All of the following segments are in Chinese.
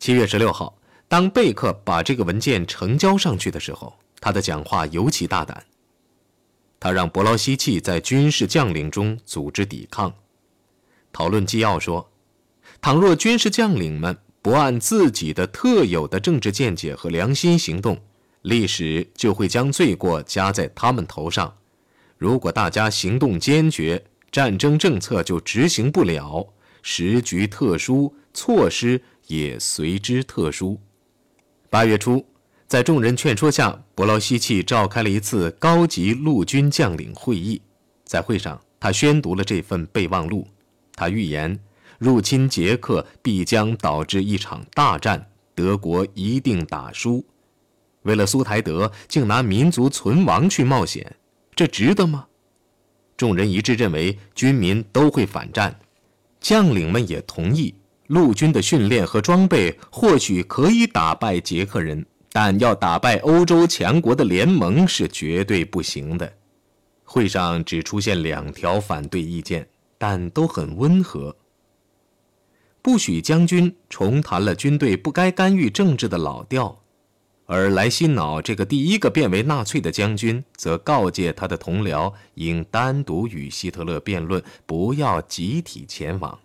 七月十六号，当贝克把这个文件呈交上去的时候，他的讲话尤其大胆。他让伯劳希奇在军事将领中组织抵抗。讨论纪要说，倘若军事将领们不按自己的特有的政治见解和良心行动，历史就会将罪过加在他们头上。如果大家行动坚决，战争政策就执行不了。时局特殊，措施也随之特殊。八月初，在众人劝说下，伯劳希奇召开了一次高级陆军将领会议。在会上，他宣读了这份备忘录。他预言，入侵捷克必将导致一场大战，德国一定打输。为了苏台德，竟拿民族存亡去冒险，这值得吗？众人一致认为，军民都会反战。将领们也同意，陆军的训练和装备或许可以打败捷克人，但要打败欧洲强国的联盟是绝对不行的。会上只出现两条反对意见，但都很温和。不许将军重谈了军队不该干预政治的老调。而莱辛瑙这个第一个变为纳粹的将军，则告诫他的同僚应单独与希特勒辩论，不要集体前往。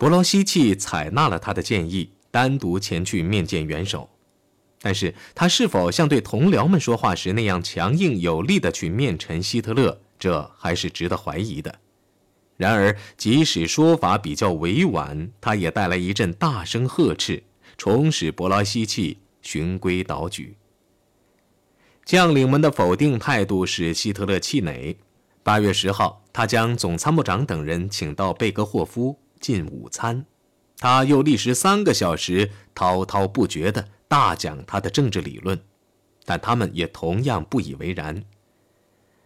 伯劳希奇采纳了他的建议，单独前去面见元首。但是他是否像对同僚们说话时那样强硬有力地去面陈希特勒，这还是值得怀疑的。然而，即使说法比较委婉，他也带来一阵大声呵斥，重使伯劳希奇。循规蹈矩。将领们的否定态度使希特勒气馁。八月十号，他将总参谋长等人请到贝格霍夫进午餐，他又历时三个小时滔滔不绝地大讲他的政治理论，但他们也同样不以为然。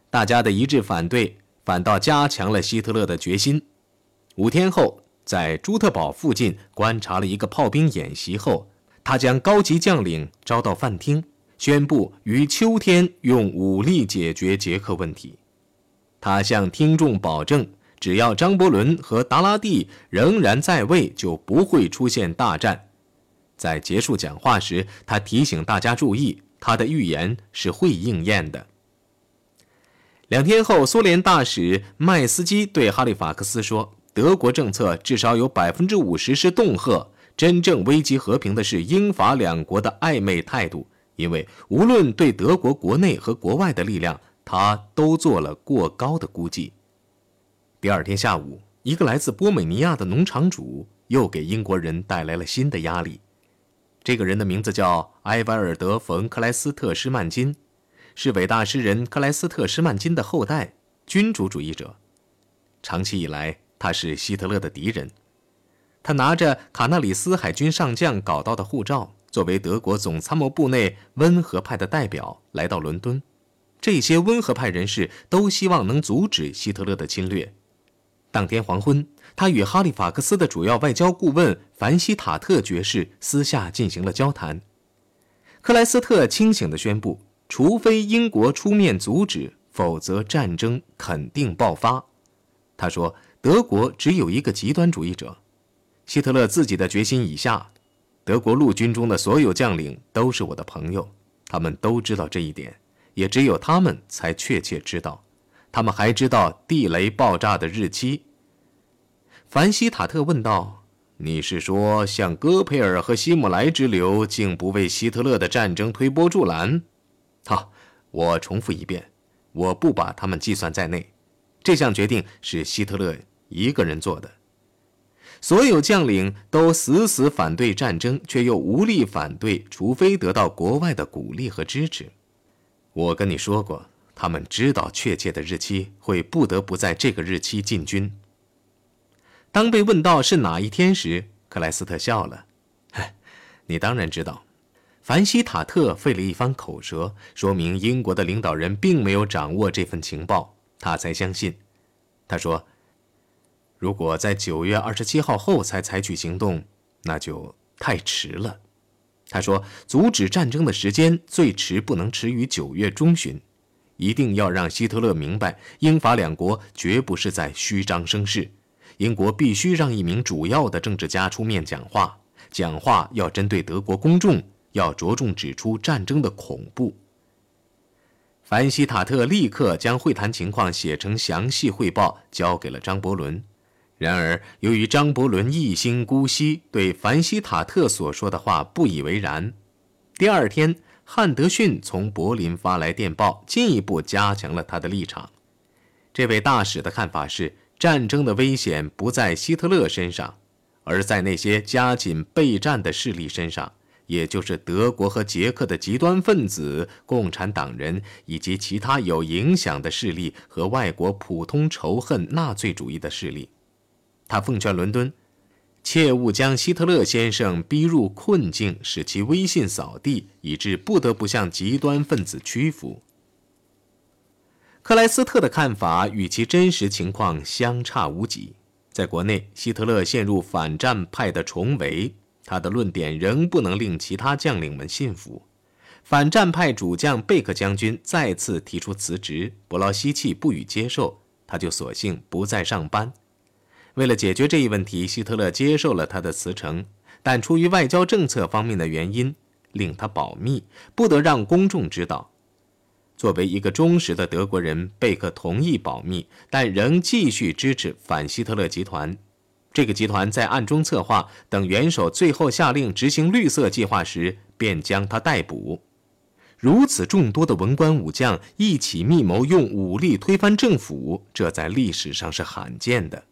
大家的一致反对，反倒加强了希特勒的决心。五天后，在朱特堡附近观察了一个炮兵演习后。他将高级将领招到饭厅，宣布于秋天用武力解决捷克问题。他向听众保证，只要张伯伦和达拉蒂仍然在位，就不会出现大战。在结束讲话时，他提醒大家注意，他的预言是会应验的。两天后，苏联大使麦斯基对哈利法克斯说：“德国政策至少有百分之五十是恫吓。”真正危及和平的是英法两国的暧昧态度，因为无论对德国国内和国外的力量，他都做了过高的估计。第二天下午，一个来自波美尼亚的农场主又给英国人带来了新的压力。这个人的名字叫埃瓦尔德·冯·克莱斯特·施曼金，是伟大诗人克莱斯特·施曼金的后代，君主主义者。长期以来，他是希特勒的敌人。他拿着卡纳里斯海军上将搞到的护照，作为德国总参谋部内温和派的代表来到伦敦。这些温和派人士都希望能阻止希特勒的侵略。当天黄昏，他与哈利法克斯的主要外交顾问凡希塔特爵士私下进行了交谈。克莱斯特清醒地宣布，除非英国出面阻止，否则战争肯定爆发。他说：“德国只有一个极端主义者。”希特勒自己的决心已下，德国陆军中的所有将领都是我的朋友，他们都知道这一点，也只有他们才确切知道。他们还知道地雷爆炸的日期。凡希塔特问道：“你是说，像戈培尔和希姆莱之流，竟不为希特勒的战争推波助澜？”好，我重复一遍，我不把他们计算在内。这项决定是希特勒一个人做的。所有将领都死死反对战争，却又无力反对，除非得到国外的鼓励和支持。我跟你说过，他们知道确切的日期，会不得不在这个日期进军。当被问到是哪一天时，克莱斯特笑了：“你当然知道。”凡希塔特费了一番口舌，说明英国的领导人并没有掌握这份情报，他才相信。他说。如果在九月二十七号后才采取行动，那就太迟了。他说：“阻止战争的时间最迟不能迟于九月中旬，一定要让希特勒明白，英法两国绝不是在虚张声势。英国必须让一名主要的政治家出面讲话，讲话要针对德国公众，要着重指出战争的恐怖。凡希塔特立刻将会谈情况写成详细汇报，交给了张伯伦。然而，由于张伯伦一心姑息，对凡希塔特所说的话不以为然。第二天，汉德逊从柏林发来电报，进一步加强了他的立场。这位大使的看法是，战争的危险不在希特勒身上，而在那些加紧备战的势力身上。也就是德国和捷克的极端分子、共产党人以及其他有影响的势力和外国普通仇恨纳粹主义的势力。他奉劝伦敦，切勿将希特勒先生逼入困境，使其威信扫地，以致不得不向极端分子屈服。克莱斯特的看法与其真实情况相差无几。在国内，希特勒陷入反战派的重围。他的论点仍不能令其他将领们信服，反战派主将贝克将军再次提出辞职，伯劳希奇不予接受，他就索性不再上班。为了解决这一问题，希特勒接受了他的辞呈，但出于外交政策方面的原因，令他保密，不得让公众知道。作为一个忠实的德国人，贝克同意保密，但仍继续支持反希特勒集团。这个集团在暗中策划，等元首最后下令执行绿色计划时，便将他逮捕。如此众多的文官武将一起密谋用武力推翻政府，这在历史上是罕见的。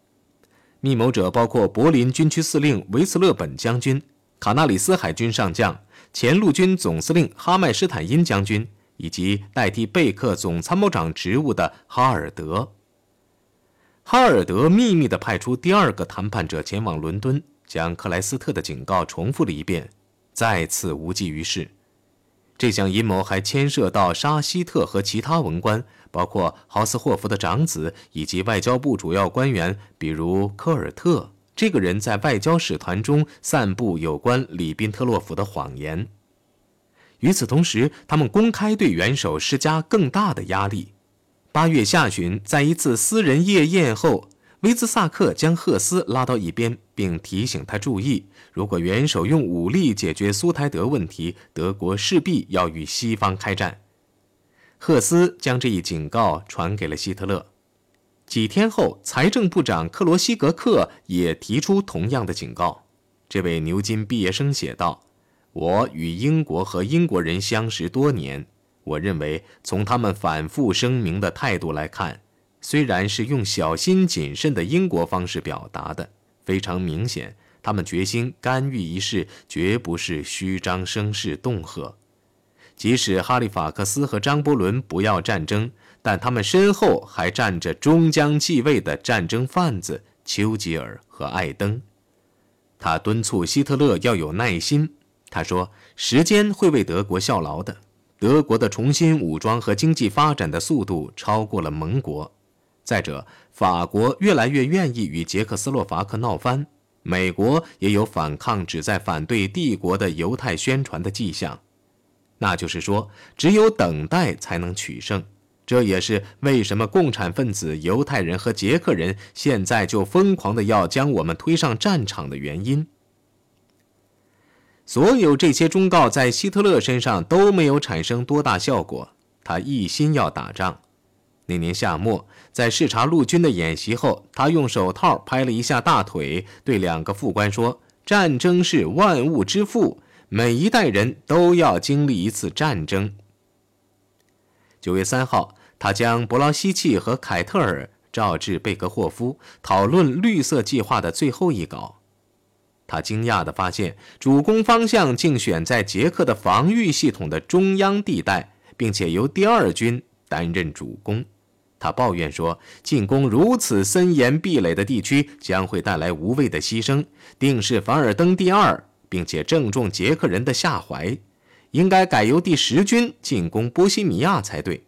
密谋者包括柏林军区司令维茨勒本将军、卡纳里斯海军上将、前陆军总司令哈麦施坦因将军，以及代替贝克总参谋长职务的哈尔德。哈尔德秘密地派出第二个谈判者前往伦敦，将克莱斯特的警告重复了一遍，再次无济于事。这项阴谋还牵涉到沙希特和其他文官，包括豪斯霍夫的长子以及外交部主要官员，比如科尔特。这个人在外交使团中散布有关里宾特洛甫的谎言。与此同时，他们公开对元首施加更大的压力。八月下旬，在一次私人夜宴后，威兹萨克将赫斯拉到一边，并提醒他注意：如果元首用武力解决苏台德问题，德国势必要与西方开战。赫斯将这一警告传给了希特勒。几天后，财政部长克罗西格克也提出同样的警告。这位牛津毕业生写道：“我与英国和英国人相识多年。”我认为，从他们反复声明的态度来看，虽然是用小心谨慎的英国方式表达的，非常明显，他们决心干预一事，绝不是虚张声势恫吓。即使哈利法克斯和张伯伦不要战争，但他们身后还站着终将继位的战争贩子丘吉尔和艾登。他敦促希特勒要有耐心。他说：“时间会为德国效劳的。”德国的重新武装和经济发展的速度超过了盟国。再者，法国越来越愿意与捷克斯洛伐克闹翻，美国也有反抗旨在反对帝国的犹太宣传的迹象。那就是说，只有等待才能取胜。这也是为什么共产分子、犹太人和捷克人现在就疯狂的要将我们推上战场的原因。所有这些忠告在希特勒身上都没有产生多大效果。他一心要打仗。那年夏末，在视察陆军的演习后，他用手套拍了一下大腿，对两个副官说：“战争是万物之父，每一代人都要经历一次战争。”九月三号，他将伯劳希奇和凯特尔召至贝格霍夫，讨论绿色计划的最后一稿。他惊讶地发现，主攻方向竟选在捷克的防御系统的中央地带，并且由第二军担任主攻。他抱怨说：“进攻如此森严壁垒的地区将会带来无谓的牺牲，定是凡尔登第二，并且正中捷克人的下怀。应该改由第十军进攻波西米亚才对。”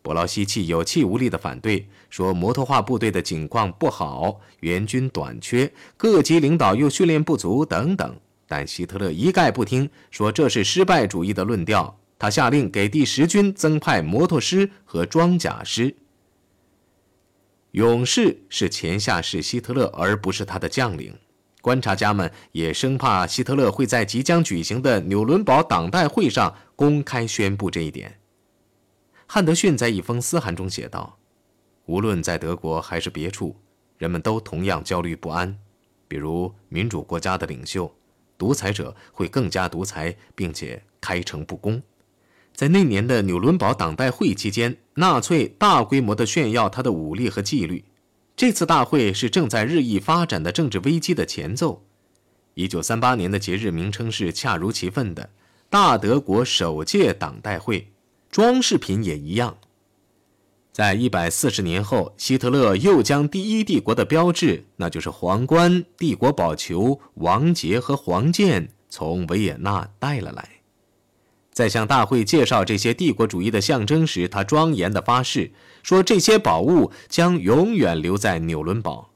伯劳希奇有气无力地反对说：“摩托化部队的境况不好，援军短缺，各级领导又训练不足等等。”但希特勒一概不听，说这是失败主义的论调。他下令给第十军增派摩托师和装甲师。勇士是前下士希特勒，而不是他的将领。观察家们也生怕希特勒会在即将举行的纽伦堡党代会上公开宣布这一点。汉德逊在一封私函中写道：“无论在德国还是别处，人们都同样焦虑不安。比如民主国家的领袖，独裁者会更加独裁，并且开诚布公。在那年的纽伦堡党代会期间，纳粹大规模地炫耀他的武力和纪律。”这次大会是正在日益发展的政治危机的前奏。一九三八年的节日名称是恰如其分的“大德国首届党代会”，装饰品也一样。在一百四十年后，希特勒又将第一帝国的标志，那就是皇冠、帝国宝球、王杰和黄剑，从维也纳带了来。在向大会介绍这些帝国主义的象征时，他庄严地发誓说：“这些宝物将永远留在纽伦堡。”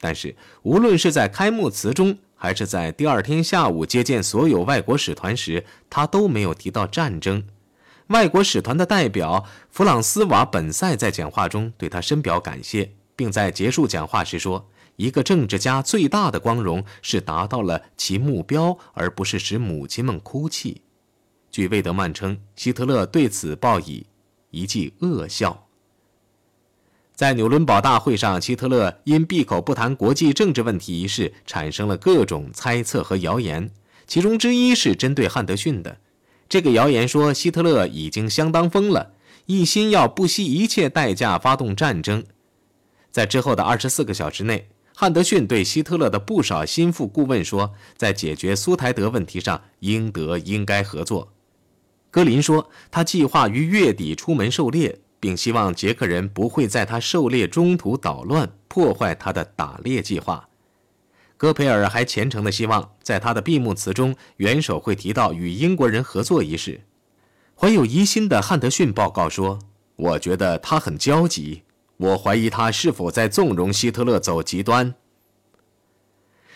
但是，无论是在开幕词中，还是在第二天下午接见所有外国使团时，他都没有提到战争。外国使团的代表弗朗斯瓦本塞在讲话中对他深表感谢，并在结束讲话时说：“一个政治家最大的光荣是达到了其目标，而不是使母亲们哭泣。”据魏德曼称，希特勒对此报以一记恶笑。在纽伦堡大会上，希特勒因闭口不谈国际政治问题一事，产生了各种猜测和谣言。其中之一是针对汉德逊的。这个谣言说，希特勒已经相当疯了，一心要不惜一切代价发动战争。在之后的二十四个小时内，汉德逊对希特勒的不少心腹顾问说，在解决苏台德问题上，英德应该合作。格林说，他计划于月底出门狩猎，并希望捷克人不会在他狩猎中途捣乱，破坏他的打猎计划。戈培尔还虔诚地希望，在他的闭幕词中，元首会提到与英国人合作一事。怀有疑心的汉德逊报告说：“我觉得他很焦急，我怀疑他是否在纵容希特勒走极端。”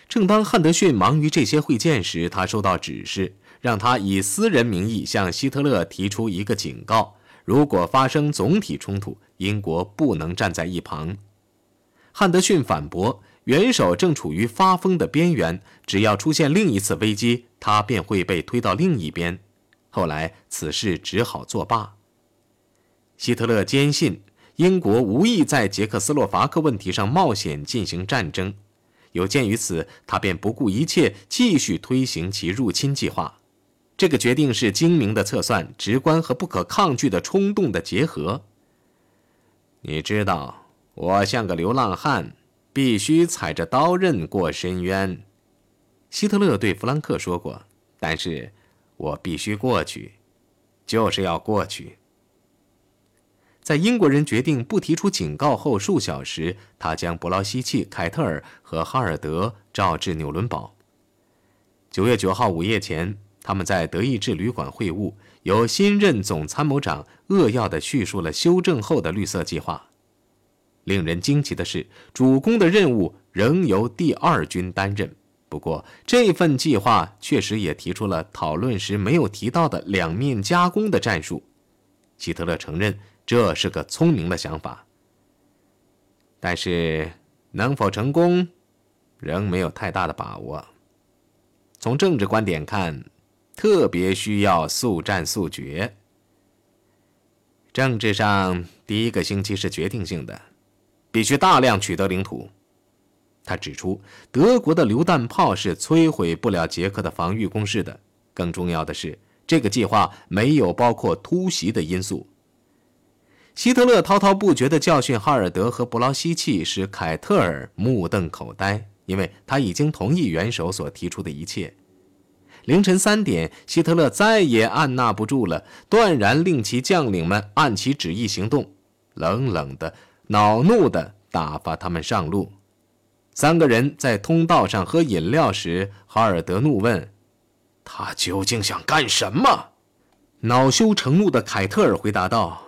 正当汉德逊忙于这些会见时，他收到指示。让他以私人名义向希特勒提出一个警告：如果发生总体冲突，英国不能站在一旁。汉德逊反驳，元首正处于发疯的边缘，只要出现另一次危机，他便会被推到另一边。后来，此事只好作罢。希特勒坚信英国无意在捷克斯洛伐克问题上冒险进行战争，有鉴于此，他便不顾一切继续推行其入侵计划。这个决定是精明的测算，直观和不可抗拒的冲动的结合。你知道，我像个流浪汉，必须踩着刀刃过深渊。希特勒对弗兰克说过：“但是，我必须过去，就是要过去。”在英国人决定不提出警告后数小时，他将伯劳希奇、凯特尔和哈尔德召至纽伦堡。九月九号午夜前。他们在德意志旅馆会晤，由新任总参谋长扼要地叙述了修正后的绿色计划。令人惊奇的是，主攻的任务仍由第二军担任。不过，这份计划确实也提出了讨论时没有提到的两面夹攻的战术。希特勒承认这是个聪明的想法，但是能否成功，仍没有太大的把握。从政治观点看，特别需要速战速决。政治上，第一个星期是决定性的，必须大量取得领土。他指出，德国的榴弹炮是摧毁不了捷克的防御工事的。更重要的是，这个计划没有包括突袭的因素。希特勒滔滔不绝的教训哈尔德和布劳希奇，使凯特尔目瞪口呆，因为他已经同意元首所提出的一切。凌晨三点，希特勒再也按捺不住了，断然令其将领们按其旨意行动，冷冷的、恼怒的打发他们上路。三个人在通道上喝饮料时，哈尔德怒问：“他究竟想干什么？”恼羞成怒的凯特尔回答道：“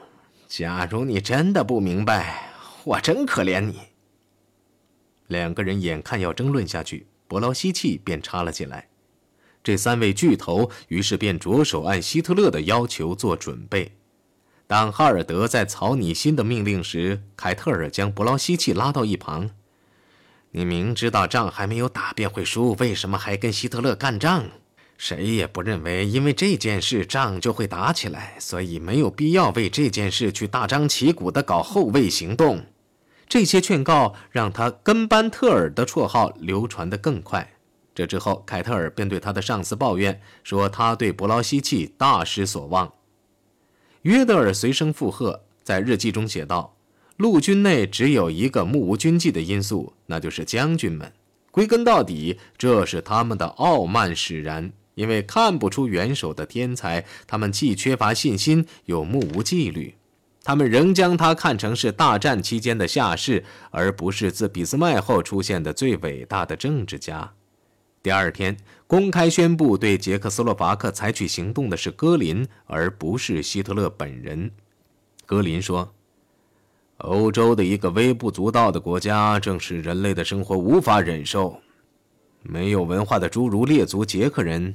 假如你真的不明白，我真可怜你。”两个人眼看要争论下去，伯劳希奇便插了进来。这三位巨头于是便着手按希特勒的要求做准备。当哈尔德在草拟新的命令时，凯特尔将布劳希奇拉到一旁：“你明知道仗还没有打便会输，为什么还跟希特勒干仗？谁也不认为因为这件事仗就会打起来，所以没有必要为这件事去大张旗鼓地搞后卫行动。这些劝告让他跟班特尔的绰号流传得更快。这之后，凯特尔便对他的上司抱怨说，他对伯劳希奇大失所望。约德尔随声附和，在日记中写道：“陆军内只有一个目无军纪的因素，那就是将军们。归根到底，这是他们的傲慢使然。因为看不出元首的天才，他们既缺乏信心，又目无纪律。他们仍将他看成是大战期间的下士，而不是自俾斯麦后出现的最伟大的政治家。”第二天，公开宣布对捷克斯洛伐克采取行动的是戈林，而不是希特勒本人。戈林说：“欧洲的一个微不足道的国家，正是人类的生活无法忍受。没有文化的诸如列族捷克人，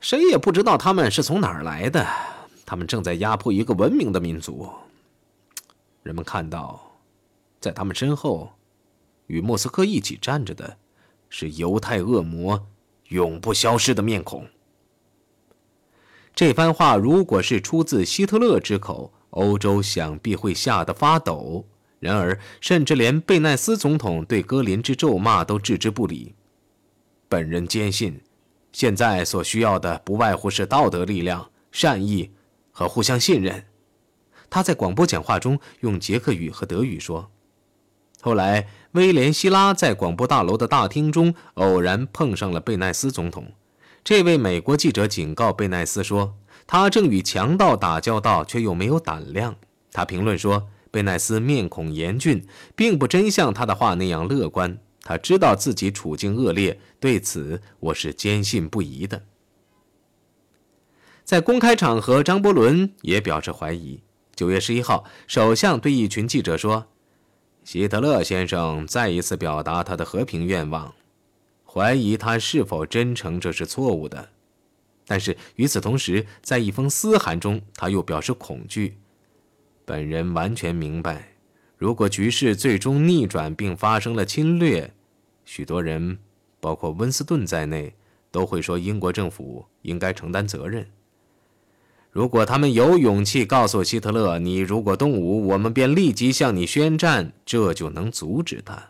谁也不知道他们是从哪儿来的。他们正在压迫一个文明的民族。人们看到，在他们身后，与莫斯科一起站着的。”是犹太恶魔永不消失的面孔。这番话如果是出自希特勒之口，欧洲想必会吓得发抖。然而，甚至连贝奈斯总统对戈林之咒骂都置之不理。本人坚信，现在所需要的不外乎是道德力量、善意和互相信任。他在广播讲话中用捷克语和德语说。后来，威廉·希拉在广播大楼的大厅中偶然碰上了贝奈斯总统。这位美国记者警告贝奈斯说：“他正与强盗打交道，却又没有胆量。”他评论说：“贝奈斯面孔严峻，并不真像他的话那样乐观。他知道自己处境恶劣，对此我是坚信不疑的。”在公开场合，张伯伦也表示怀疑。九月十一号，首相对一群记者说。希特勒先生再一次表达他的和平愿望，怀疑他是否真诚，这是错误的。但是与此同时，在一封私函中，他又表示恐惧。本人完全明白，如果局势最终逆转并发生了侵略，许多人，包括温斯顿在内，都会说英国政府应该承担责任。如果他们有勇气告诉希特勒：“你如果动武，我们便立即向你宣战”，这就能阻止他。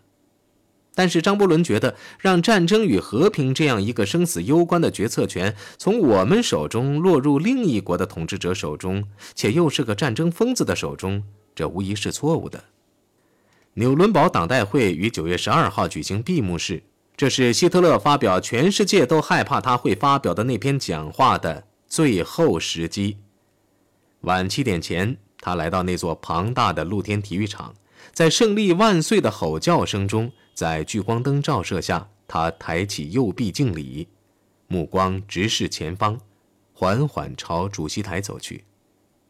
但是张伯伦觉得，让战争与和平这样一个生死攸关的决策权从我们手中落入另一国的统治者手中，且又是个战争疯子的手中，这无疑是错误的。纽伦堡党代会于九月十二号举行闭幕式，这是希特勒发表全世界都害怕他会发表的那篇讲话的。最后时机，晚七点前，他来到那座庞大的露天体育场，在“胜利万岁”的吼叫声中，在聚光灯照射下，他抬起右臂敬礼，目光直视前方，缓缓朝主席台走去。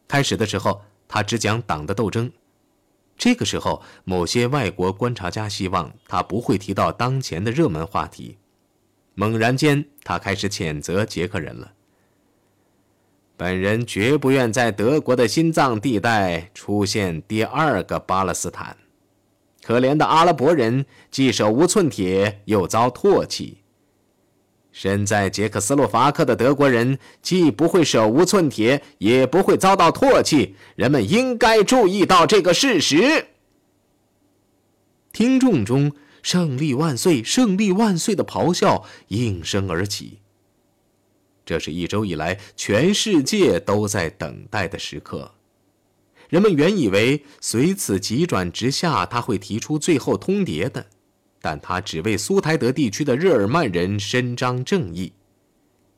开始的时候，他只讲党的斗争。这个时候，某些外国观察家希望他不会提到当前的热门话题。猛然间，他开始谴责捷克人了。本人绝不愿在德国的心脏地带出现第二个巴勒斯坦。可怜的阿拉伯人既手无寸铁，又遭唾弃。身在捷克斯洛伐克的德国人既不会手无寸铁，也不会遭到唾弃。人们应该注意到这个事实。听众中“胜利万岁，胜利万岁”的咆哮应声而起。这是一周以来全世界都在等待的时刻。人们原以为随此急转直下，他会提出最后通牒的，但他只为苏台德地区的日耳曼人伸张正义。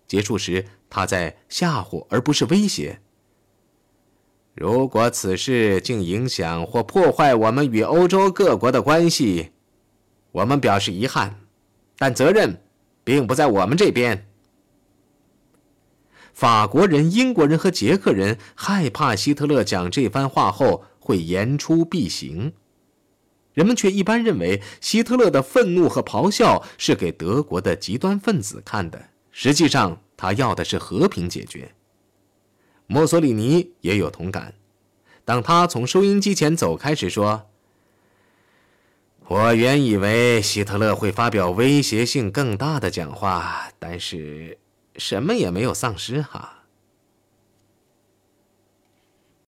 结束时，他在吓唬而不是威胁。如果此事竟影响或破坏我们与欧洲各国的关系，我们表示遗憾，但责任并不在我们这边。法国人、英国人和捷克人害怕希特勒讲这番话后会言出必行，人们却一般认为希特勒的愤怒和咆哮是给德国的极端分子看的。实际上，他要的是和平解决。墨索里尼也有同感，当他从收音机前走开时说：“我原以为希特勒会发表威胁性更大的讲话，但是什么也没有丧失哈。